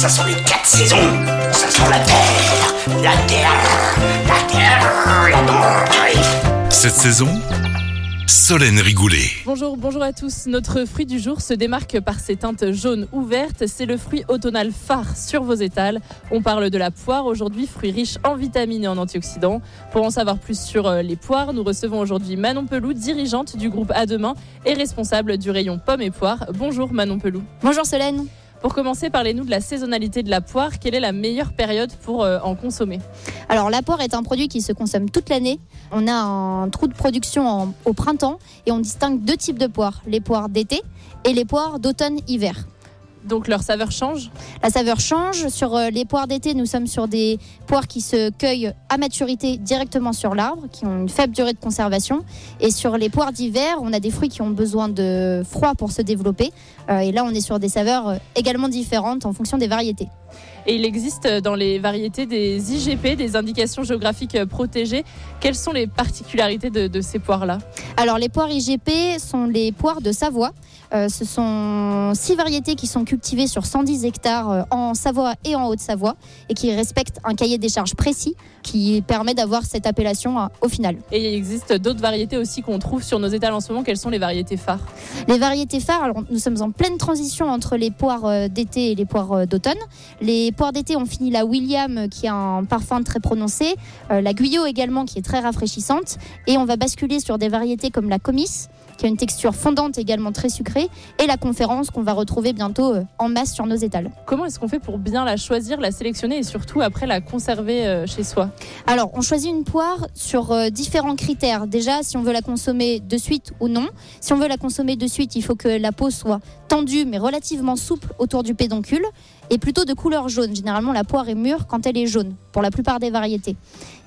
Ça sont les quatre saisons. Ça sent la terre, la terre, la terre, la terre. Cette saison, Solène Rigoulet. Bonjour, bonjour à tous. Notre fruit du jour se démarque par ses teintes jaunes ou vertes. C'est le fruit automnal phare sur vos étals. On parle de la poire aujourd'hui, fruit riche en vitamines et en antioxydants. Pour en savoir plus sur euh, les poires, nous recevons aujourd'hui Manon Pelou, dirigeante du groupe À Demain et responsable du rayon pommes et poires. Bonjour Manon Pelou. Bonjour Solène. Pour commencer, parlez-nous de la saisonnalité de la poire. Quelle est la meilleure période pour euh, en consommer? Alors la poire est un produit qui se consomme toute l'année. On a un trou de production au printemps et on distingue deux types de poires, les poires d'été et les poires d'automne-hiver. Donc leur saveur change La saveur change. Sur euh, les poires d'été, nous sommes sur des poires qui se cueillent à maturité directement sur l'arbre, qui ont une faible durée de conservation. Et sur les poires d'hiver, on a des fruits qui ont besoin de froid pour se développer. Euh, et là, on est sur des saveurs euh, également différentes en fonction des variétés. et il existe dans les variétés des IGP, des indications géographiques protégées. Quelles sont les particularités de, de ces poires-là? Alors les poires IGP sont les poires de Savoie. Euh, ce sont six variétés qui sont cultivées sur 110 hectares euh, en Savoie et en Haute-Savoie et qui respectent un cahier des charges précis qui permet d'avoir cette appellation euh, au final. Et il existe d'autres variétés aussi qu'on trouve sur nos étals en ce moment. Quelles sont les variétés phares? Les variétés phares, alors nous sommes en pleine transition entre les poires d'été et les poires d'automne. Les poires d'été, on finit la William qui a un parfum très prononcé, la Guyot également qui est très rafraîchissante et on va basculer sur des variétés comme la Comice qui a une texture fondante également très sucrée et la conférence qu'on va retrouver bientôt euh, en masse sur nos étals. Comment est-ce qu'on fait pour bien la choisir, la sélectionner et surtout après la conserver euh, chez soi? Alors, on choisit une poire sur euh, différents critères. Déjà, si on veut la consommer de suite ou non. Si on veut la consommer de suite, il faut que la peau soit tendue mais relativement souple autour du pédoncule et plutôt de couleur jaune. Généralement, la poire est mûre quand elle est jaune, pour la plupart des variétés.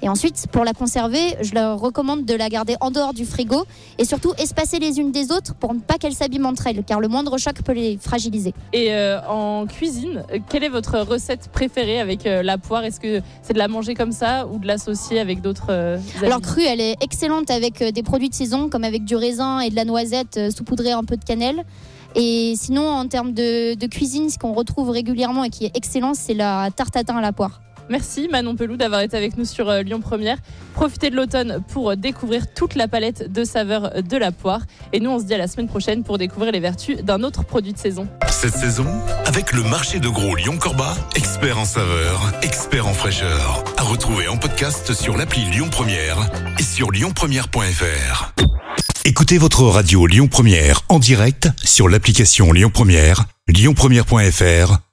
Et ensuite, pour la conserver, je leur recommande de la garder en dehors du frigo et surtout espacer les unes des autres pour ne pas qu'elles s'abîment entre car le moindre choc peut les fragiliser. Et euh, en cuisine, quelle est votre recette préférée avec euh, la poire? Est-ce que c'est de la manger comme ça ou de l'associer avec d'autres euh, Alors crue, elle est excellente avec des produits de saison, comme avec du raisin et de la noisette saupoudrée un peu de cannelle. Et sinon, en termes de, de cuisine, ce qu'on retrouve régulièrement et qui est excellent, c'est la tarte tatin à la poire. Merci Manon Pelou d'avoir été avec nous sur euh, Lyon Première. Profitez de l'automne pour euh, découvrir toute la palette de saveurs de la poire. Et nous, on se dit à la semaine prochaine pour découvrir les vertus d'un autre produit de saison. Cette saison, avec le marché de gros Lyon-Corba, expert en saveur, expert en fraîcheur. À retrouver en podcast sur l'appli Lyon Première et sur lyonpremière.fr. Écoutez votre radio Lyon Première en direct sur l'application Lyon Première, lyonpremière.fr